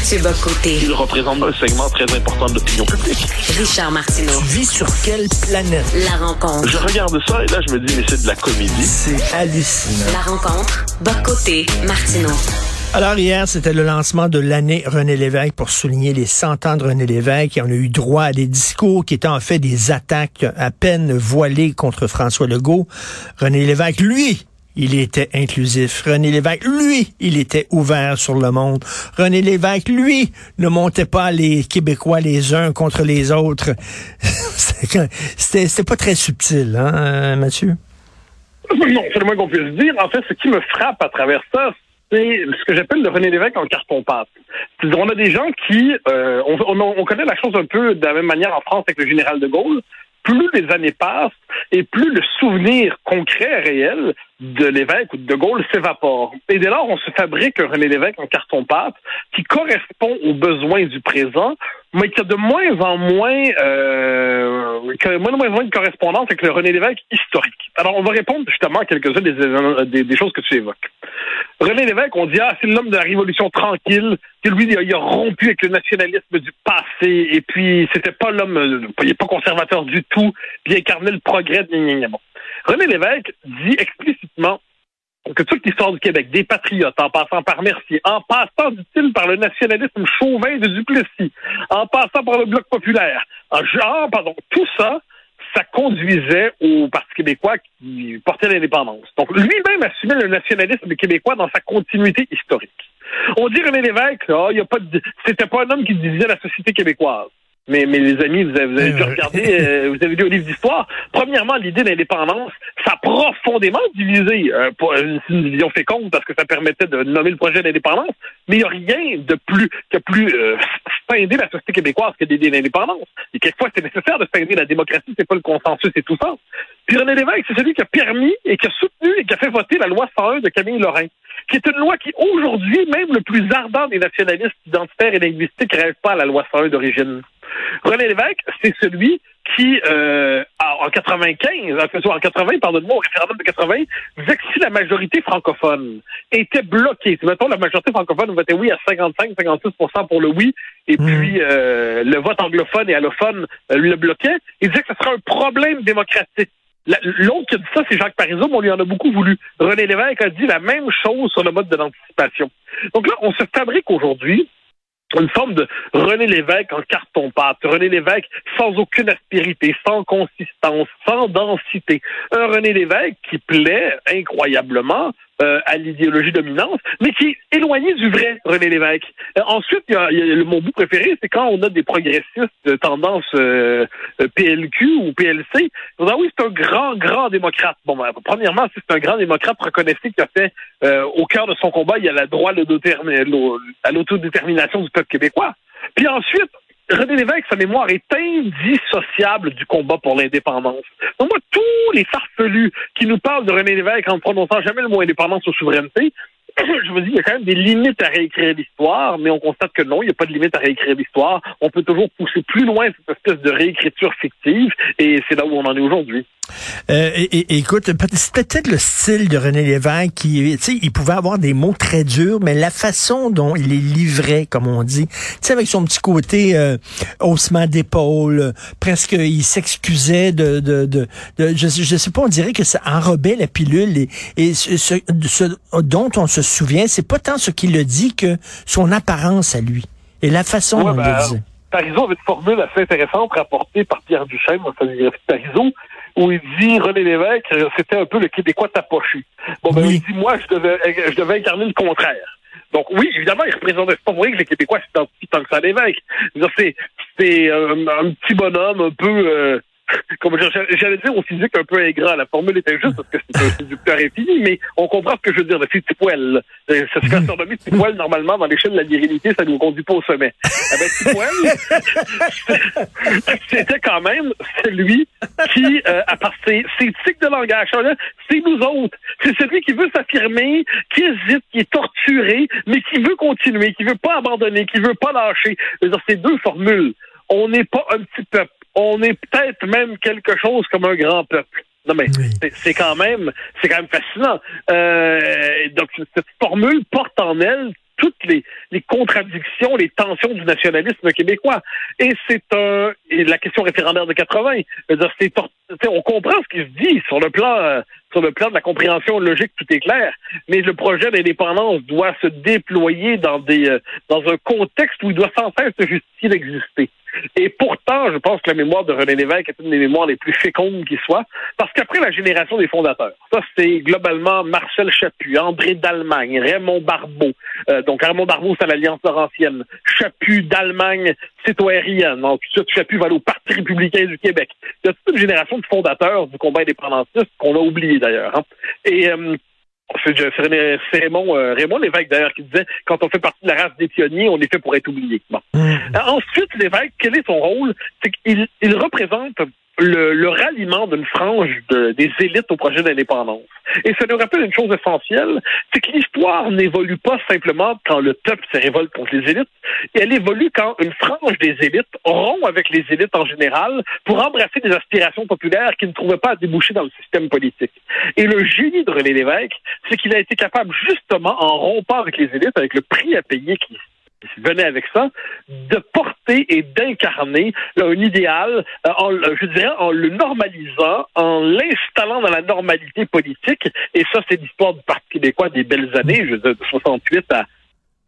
Mathieu Bocoté. Il représente un segment très important de l'opinion publique. Richard Martineau. Tu vis sur quelle planète? La rencontre. Je regarde ça et là, je me dis, mais c'est de la comédie. C'est hallucinant. La rencontre. Bocoté. Martineau. Alors hier, c'était le lancement de l'année René Lévesque pour souligner les 100 ans de René Lévesque. Et on a eu droit à des discours qui étaient en fait des attaques à peine voilées contre François Legault. René Lévesque, lui, il était inclusif. René Lévesque, lui, il était ouvert sur le monde. René Lévesque, lui, ne montait pas les Québécois les uns contre les autres. C'était pas très subtil, hein, Mathieu? Non, c'est le moins qu'on puisse dire. En fait, ce qui me frappe à travers ça, c'est ce que j'appelle le René Lévesque en carton-pâte. On a des gens qui, euh, on, connaît la chose un peu de la même manière en France avec le général de Gaulle. Plus les années passent et plus le souvenir concret, réel de l'évêque ou de Gaulle s'évapore. Et dès lors, on se fabrique un René Lévesque en carton-pâte qui correspond aux besoins du présent, mais qui a de moins en moins, euh, moins, moins, moins de correspondance avec le René Lévesque historique. Alors, on va répondre justement à quelques-unes des, des, choses que tu évoques. René Lévesque, on dit, ah, c'est l'homme de la Révolution tranquille, que lui, il a, rompu avec le nationalisme du passé, et puis c'était pas l'homme, il n'est pas conservateur du tout, puis il incarnait le progrès. de. René Lévesque dit explicitement que toute l'histoire du Québec, des patriotes, en passant par Mercier, en passant, dit-il, par le nationalisme chauvin de Duplessis, en passant par le Bloc populaire, en genre, pardon, tout ça, ça conduisait au Parti québécois qui portait l'indépendance. Donc, lui-même assumait le nationalisme québécois dans sa continuité historique. On dit René Lévesque, là, il y a pas de, c'était pas un homme qui divisait la société québécoise. Mais, mais les amis, vous avez, vous avez dû regarder, euh, vous avez lu au livre d'histoire. Premièrement, l'idée d'indépendance, ça a profondément divisé. Euh, c'est une division féconde parce que ça permettait de nommer le projet d'indépendance, mais il n'y a rien de plus que plus euh, scinder la société québécoise que d'aider l'indépendance. Et quelquefois, c'est nécessaire de scinder la démocratie, c'est pas le consensus et tout ça. Puis René Lévesque, c'est celui qui a permis et qui a soutenu et qui a fait voter la loi 101 de Camille Lorrain, qui est une loi qui, aujourd'hui, même le plus ardent des nationalistes identitaires et linguistiques rêve pas à la loi 101 d'origine. René Lévesque, c'est celui qui, euh, en 95, en 80, pardonne-moi, au référendum de 80, disait que si la majorité francophone était bloquée, si mettons la majorité francophone votait oui à 55-56 pour le oui, et hmm. puis euh, le vote anglophone et allophone euh, le bloquait, il disait que ce serait un problème démocratique. L'autre qui a dit ça, c'est Jacques Parizeau, mais on lui en a beaucoup voulu. René Lévesque a dit la même chose sur le mode de l'anticipation. Donc là, on se fabrique aujourd'hui une forme de René Lévesque en carton-pâte. René Lévesque sans aucune aspérité, sans consistance, sans densité. Un René Lévesque qui plaît incroyablement euh, à l'idéologie dominante, mais qui est éloigné du vrai René Lévesque. Euh, ensuite, y a, le, mon bout préféré, c'est quand on a des progressistes de tendance euh, PLQ ou PLC. On ah oui, c'est un grand, grand démocrate. Bon, ben, premièrement, c'est un grand démocrate, reconnaissez qui a fait au cœur de son combat, il y a le droit à l'autodétermination du peuple québécois. Puis ensuite, René Lévesque, sa mémoire est indissociable du combat pour l'indépendance. Donc moi, tous les farfelus qui nous parlent de René Lévesque en prononçant jamais le mot indépendance ou souveraineté, je me dis, il y a quand même des limites à réécrire l'histoire, mais on constate que non, il n'y a pas de limite à réécrire l'histoire. On peut toujours pousser plus loin cette espèce de réécriture fictive, et c'est là où on en est aujourd'hui. Euh, écoute, c'est peut-être le style de René Lévesque qui, tu sais, il pouvait avoir des mots très durs, mais la façon dont il est livré, comme on dit, tu sais, avec son petit côté euh, haussement d'épaule, presque il s'excusait de, de, de, je, je sais pas, on dirait que ça enrobait la pilule et, et ce, ce, dont on se souvient, c'est pas tant ce qu'il a dit que son apparence à lui et la façon dont il le disait. Parizeau avait une formule assez intéressante rapportée par Pierre Duchesne dans sa biographie de Parizeau, où il dit René Lévesque, euh, c'était un peu le Québécois tapochu. Bon, ben, il dit, moi, je devais, je devais incarner le contraire. Donc oui, évidemment, il représentait. C'est pas vrai que les Québécois c'est tant que ça l'évêque. C'est c'est un, un, petit bonhomme un peu euh, comme j'allais dire au physique un peu ingrat. La formule était juste parce que c'est un séducteur infini, mais on comprend ce que je veux dire. Le petit poil. C'est ce qu'on surnommé petit poil, normalement, dans l'échelle de la virilité, ça ne nous conduit pas au sommet. Eh ben, petit poil, c'était quand même celui qui, euh, à part ses, ses tics de langage, c'est nous autres. C'est celui qui veut s'affirmer, qui hésite, qui est torturé, mais qui veut continuer, qui veut pas abandonner, qui veut pas lâcher. C'est deux formules. On n'est pas un petit peuple on est peut-être même quelque chose comme un grand peuple. Non mais c'est quand même c'est quand même fascinant. Euh, donc cette formule porte en elle toutes les, les contradictions, les tensions du nationalisme québécois. Et c'est un et la question référendaire de 80. C'est, on comprend ce qui se dit sur le plan euh, sur le plan de la compréhension logique, tout est clair. Mais le projet d'indépendance doit se déployer dans des euh, dans un contexte où il doit sans cesse se justifier d'exister. Et pourtant, je pense que la mémoire de René Lévesque est une des mémoires les plus fécondes qui soit, parce qu'après la génération des fondateurs, ça c'est globalement Marcel Chaput, André d'Allemagne, Raymond Barbeau. Euh, donc Raymond Barbeau, c'est l'Alliance Laurentienne. Chaput d'Allemagne, citoyenne. Ensuite, Chaput va au Parti républicain du Québec. Il y a toute une génération de fondateurs du combat indépendantiste qu'on a oublié d'ailleurs. Hein. Et euh, c'est Raymond, euh, Raymond Lévesque, d'ailleurs, qui disait quand on fait partie de la race des pionniers, on est fait pour être oublié. Bon. Mmh. Euh, ensuite, Lévesque, quel est son rôle? C'est qu'il il représente le, ralliement d'une frange des élites au projet d'indépendance. Et ça nous rappelle une chose essentielle, c'est que l'histoire n'évolue pas simplement quand le peuple se révolte contre les élites, elle évolue quand une frange des élites rompt avec les élites en général pour embrasser des aspirations populaires qui ne trouvaient pas à déboucher dans le système politique. Et le génie de René Lévesque, c'est qu'il a été capable justement, en rompant avec les élites, avec le prix à payer qui venait avec ça, de porter et d'incarner un idéal, euh, en, je dirais, en le normalisant, en l'installant dans la normalité politique. Et ça, c'est l'histoire du Parti québécois des belles années, je veux dire, de 68 à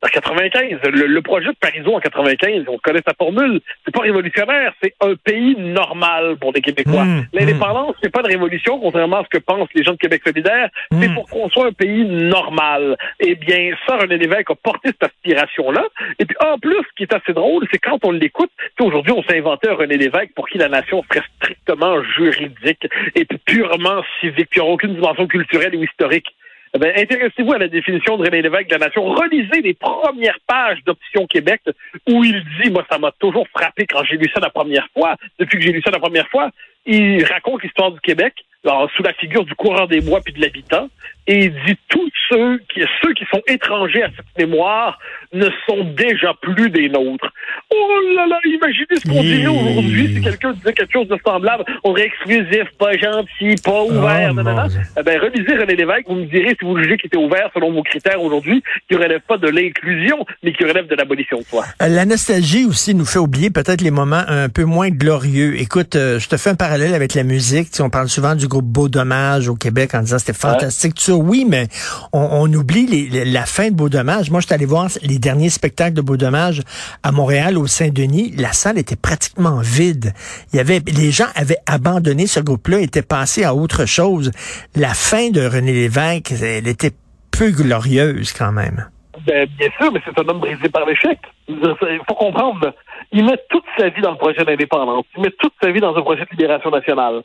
en 95. Le, projet de Parisot en 95, on connaît sa formule. C'est pas révolutionnaire, c'est un pays normal pour les Québécois. Mmh, L'indépendance, c'est pas de révolution, contrairement à ce que pensent les gens de Québec solidaire. C'est mmh. pour qu'on soit un pays normal. Eh bien, ça, René Lévesque a porté cette aspiration-là. Et puis, en plus, ce qui est assez drôle, c'est quand on l'écoute, aujourd'hui, on s'est inventé un René Lévesque pour qui la nation serait strictement juridique et purement civique, n'aurait aucune dimension culturelle ou historique. Eh ben, intéressez-vous à la définition de René Lévesque de la nation. Relisez les premières pages d'Option Québec où il dit, moi, ça m'a toujours frappé quand j'ai lu ça la première fois, depuis que j'ai lu ça la première fois. Il raconte l'histoire du Québec alors, sous la figure du coureur des bois puis de l'habitant, et il dit tous ceux qui, ceux qui sont étrangers à cette mémoire ne sont déjà plus des nôtres. Oh là là, imaginez ce qu'on dirait aujourd'hui si quelqu'un disait quelque chose de semblable. On serait exclusif, pas gentil, pas ouvert, oh, Eh ben, relisez René Lévesque, vous me direz si vous jugez qu'il était ouvert selon vos critères aujourd'hui, qui relève pas de l'inclusion, mais qui relève de l'abolition de soi. Euh, la nostalgie aussi nous fait oublier peut-être les moments un peu moins glorieux. Écoute, euh, je te fais un parallèle avec la musique. on parle souvent du groupe Beau Dommage au Québec en disant c'était fantastique. Oui, mais on, oublie la fin de Beau Dommage. Moi, je suis allé voir les derniers spectacles de Beau Dommage à Montréal, au Saint-Denis. La salle était pratiquement vide. Il y avait, les gens avaient abandonné ce groupe-là, étaient passés à autre chose. La fin de René Lévesque, elle était peu glorieuse quand même. Ben, bien sûr, mais c'est un homme brisé par l'échec. Il faut comprendre. Il met toute sa vie dans le projet d'indépendance. Il met toute sa vie dans un projet de libération nationale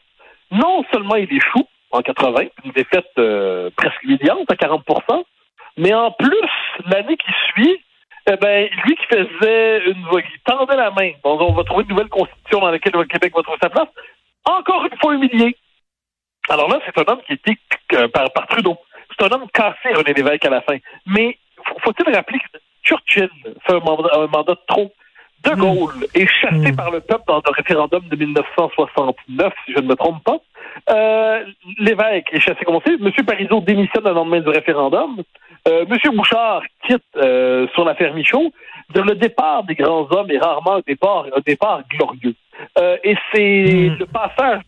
non seulement il échoue en 80, une défaite euh, presque humiliante à 40 mais en plus, l'année qui suit, eh ben, lui qui faisait une qui tendait la main, on va trouver une nouvelle constitution dans laquelle le Québec va trouver sa place, encore une fois humilié. Alors là, c'est un homme qui était euh, par, par, Trudeau. C'est un homme cassé, René Lévesque, à la fin. Mais faut-il rappeler que Churchill fait un mandat, un mandat de trop de hmm. Gaulle est chassé hmm. par le peuple dans le référendum de 1969, si je ne me trompe pas. Euh, L'évêque est chassé comme on sait? M. Parizeau démissionne le lendemain du référendum. Euh, M. Bouchard quitte euh, sur l'affaire Michaud. Le départ des grands hommes est rarement un départ, un départ glorieux. Euh, et c'est hmm. le passage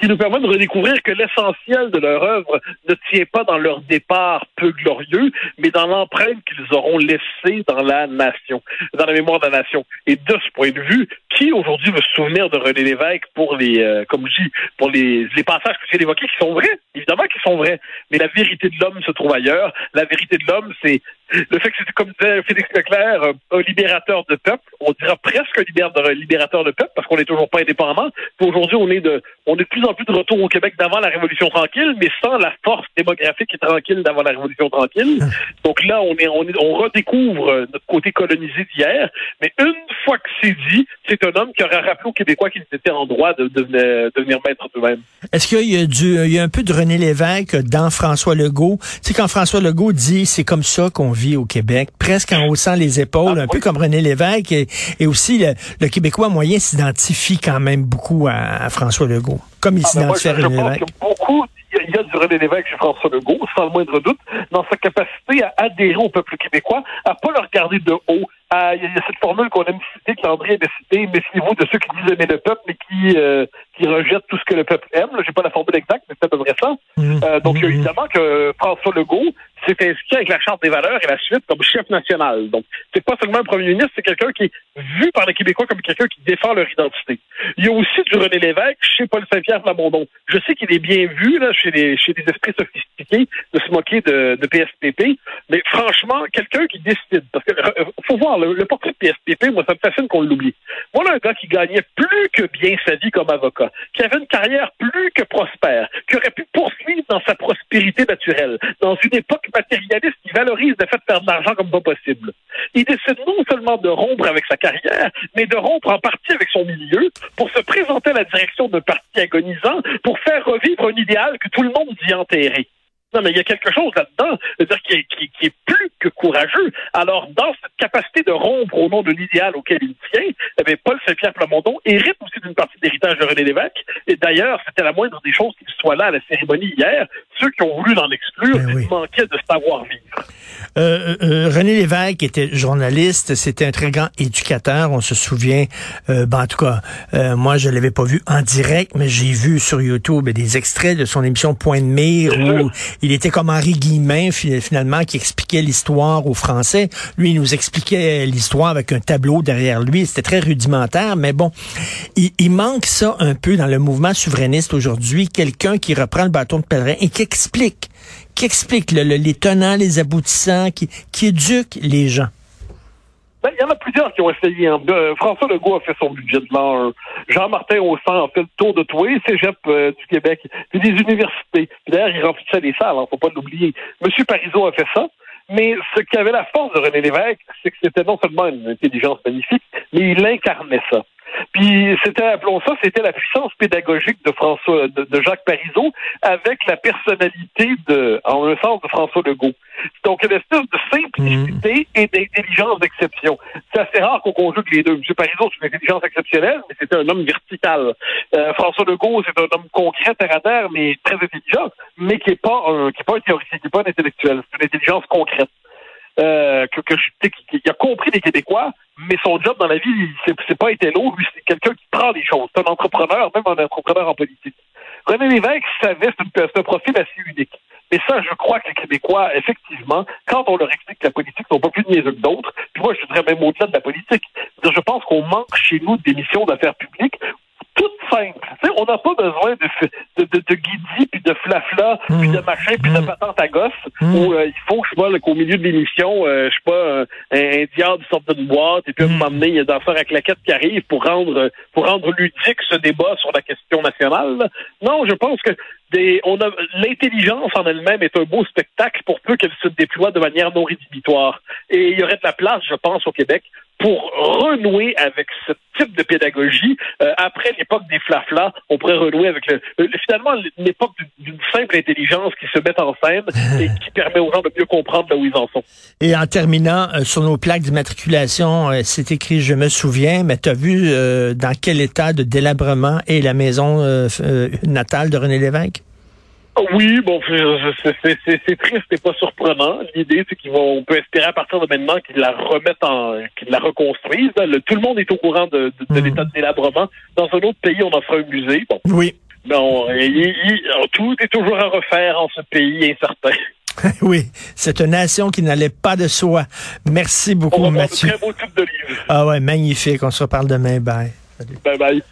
qui nous permet de redécouvrir que l'essentiel de leur œuvre ne tient pas dans leur départ peu glorieux, mais dans l'empreinte qu'ils auront laissée dans la nation, dans la mémoire de la nation. Et de ce point de vue, qui aujourd'hui veut se souvenir de René Lévesque pour les, euh, comme je dis, pour les, les passages que j'ai évoqués qui sont vrais, évidemment qu'ils sont vrais, mais la vérité de l'homme se trouve ailleurs. La vérité de l'homme, c'est le fait que c'était, comme disait Félix Leclerc, euh, un libérateur de peuple, on dira presque un libérateur de peuple parce qu'on n'est toujours pas indépendant. Aujourd'hui, on est de, on est de plus en plus de retour au Québec d'avant la Révolution tranquille, mais sans la force démographique et tranquille d'avant la Révolution tranquille. Donc là, on est, on est, on redécouvre euh, notre côté colonisé d'hier. Mais une fois que c'est dit, c'est un homme qui aura rappelé aux Québécois qu'ils étaient en droit de, devenir, maître d'eux-mêmes. Est-ce qu'il y a du, il y a un peu de René Lévesque dans François Legault? Tu sais, quand François Legault dit c'est comme ça qu'on vit au Québec, presque en haussant les épaules, ah, un peu comme René Lévesque, et, aussi le, Québécois moyen s'identifie quand même beaucoup à François Legault. comme il Ah, ben, moi, s'identifiait à René Lévesque. beaucoup, il y a- du René Lévesque chez François Legault, sans le moindre doute, dans sa capacité à adhérer au peuple québécois, à pas le regarder de haut. Il y, a cette formule qu'on aime citer, que Landry aime citer, méfiez-vous de ceux qui disent aimer le peuple, mais qui, euh, qui rejettent tout ce que le peuple aime. J'ai pas la formule exacte, mais c'est à peu près ça. Mhm. Euh, donc, Mhm. évidemment que François Legault s'est inscrit avec la Charte des valeurs et la suite comme chef national. Donc, c'est pas seulement un premier ministre, c'est quelqu'un qui est vu par les Québécois comme quelqu'un qui défend leur identité. Il y a aussi du René Lévesque chez Paul Saint-Pierre Plamondon. Je sais qu'il est bien vu là, chez, les, chez les esprits sophistiqués de se moquer de, de PSPP, mais franchement, quelqu'un qui décide. Parce que euh, faut voir, le, le portrait de PSPP, moi, ça me fascine qu'on l'oublie. Voilà un gars qui gagnait plus que bien sa vie comme avocat, qui avait une carrière plus que prospère, qui aurait pu poursuivre dans sa prospérité naturelle, dans une époque matérialiste qui valorise le fait de faire de l'argent comme pas possible. Il décide non seulement de rompre avec sa carrière, mais de rompre en partie avec son milieu pour se présenter à la direction d'un parti agonisant pour faire revivre un idéal que tout le monde dit enterrer. Non, mais il y a quelque chose là-dedans, qui est, qui, est plus que courageux. Alors, dans cette capacité de rompre au nom de l'idéal auquel il tient, eh Paul Saint-Pierre Plamondon hérite aussi d'une partie de l'héritage de René Lévesque. Et d'ailleurs, c'était la moindre des choses qu'il soit là à la cérémonie hier. Ceux qui ont voulu l'en exclure Ben oui. manquaient de savoir-vivre. Euh, euh, René Lévesque était journaliste, c'était un très grand éducateur, on se souvient, euh, ben, en tout cas, moi je l'avais pas vu en direct, mais j'ai vu sur YouTube des extraits de son émission Point de mire où il était comme Henri Guillemin fi- finalement qui expliquait l'histoire aux Français. Lui, il nous expliquait l'histoire avec un tableau derrière lui, c'était très rudimentaire, mais bon, il, il manque ça un peu dans le mouvement souverainiste aujourd'hui, quelqu'un qui reprend le bâton de pèlerin et qui explique qui explique le- le- les tenants, les aboutissants, qui, qui éduque les gens? Ben, il y en a plusieurs qui ont essayé. Euh, François Legault a fait son budget de l'an 1. Jean-Martin Haussan a fait le tour de tous les cégeps euh, du Québec, puis des universités. D'ailleurs, il remplissait les salles, hein, faut pas l'oublier. Monsieur Parizeau a fait ça. Mais ce qui avait la force de René Lévesque, c'est que c'était non seulement une intelligence magnifique, mais il incarnait ça. Puis c'était, appelons ça, c'était la puissance pédagogique de François, de, de Jacques Parizeau, avec la personnalité de, en un sens, de François Legault. Donc une espèce de simplicité et d'intelligence d'exception. C'est assez rare qu'on conjugue les deux. M. Parizeau, c'est une intelligence exceptionnelle, mais c'était un homme vertical. Euh, François Legault, c'est un homme concret, terre à terre, mais très intelligent, mais qui est pas un, qui est pas un théoricien, qui est pas un intellectuel. C'est une intelligence concrète. Euh, qui- a compris les Québécois, mais son job dans la vie, c'est, pas été lourd. Lui, c'est quelqu'un qui prend les choses. C'est un entrepreneur, même un entrepreneur en politique. René Lévesque savait, c'est, un profil assez unique. Et ça, je crois que les Québécois, effectivement, quand on leur explique que la politique sont pas plus de niaiseux que d'autres, puis moi, je dirais même au-delà de la politique, je pense qu'on manque chez nous d'émissions d'affaires publiques sais, on n'a pas besoin de, de, de, de guidi, puis de flafla, puis de machin, puis de Mm. patente à gosse, Mm. où euh, il faut, je sais pas, là, qu'au milieu de l'émission, euh, je sais pas, un, un diable sorte d'une boîte, et puis Mm. moment donné, il y a danseur à claquette qui arrive pour rendre pour rendre ludique ce débat sur la question nationale. Non, je pense que des, on a l'intelligence en elle-même est un beau spectacle pour peu qu'elle se déploie de manière non rédhibitoire. Et il y aurait de la place, je pense, au Québec pour renouer avec ce type de pédagogie. Euh, après l'époque des flaflas, on pourrait renouer avec le, le- finalement l'époque d'une simple intelligence qui se met en scène et qui permet aux gens de mieux comprendre là où ils en sont. Et en terminant, euh, sur nos plaques d'immatriculation, euh, c'est écrit « Je me souviens », mais tu as vu euh, dans quel état de délabrement est la maison euh, euh, natale de René Lévesque? Oui, bon, c'est- triste et pas surprenant. L'idée, c'est qu'ils vont, on peut espérer à partir de maintenant qu'ils la remettent en, qu'ils la reconstruisent. Le- tout le monde est au courant de, de- de Mm. l'état de délabrement. Dans un autre pays, on en fera un musée. Bon, Oui, non, il- tout est toujours à refaire en ce pays incertain. oui, c'est une nation qui n'allait pas de soi. Merci On beaucoup, va de Mathieu. très beaux types de. Ah ouais, magnifique. On se reparle demain. Bye. Salut. Bye bye.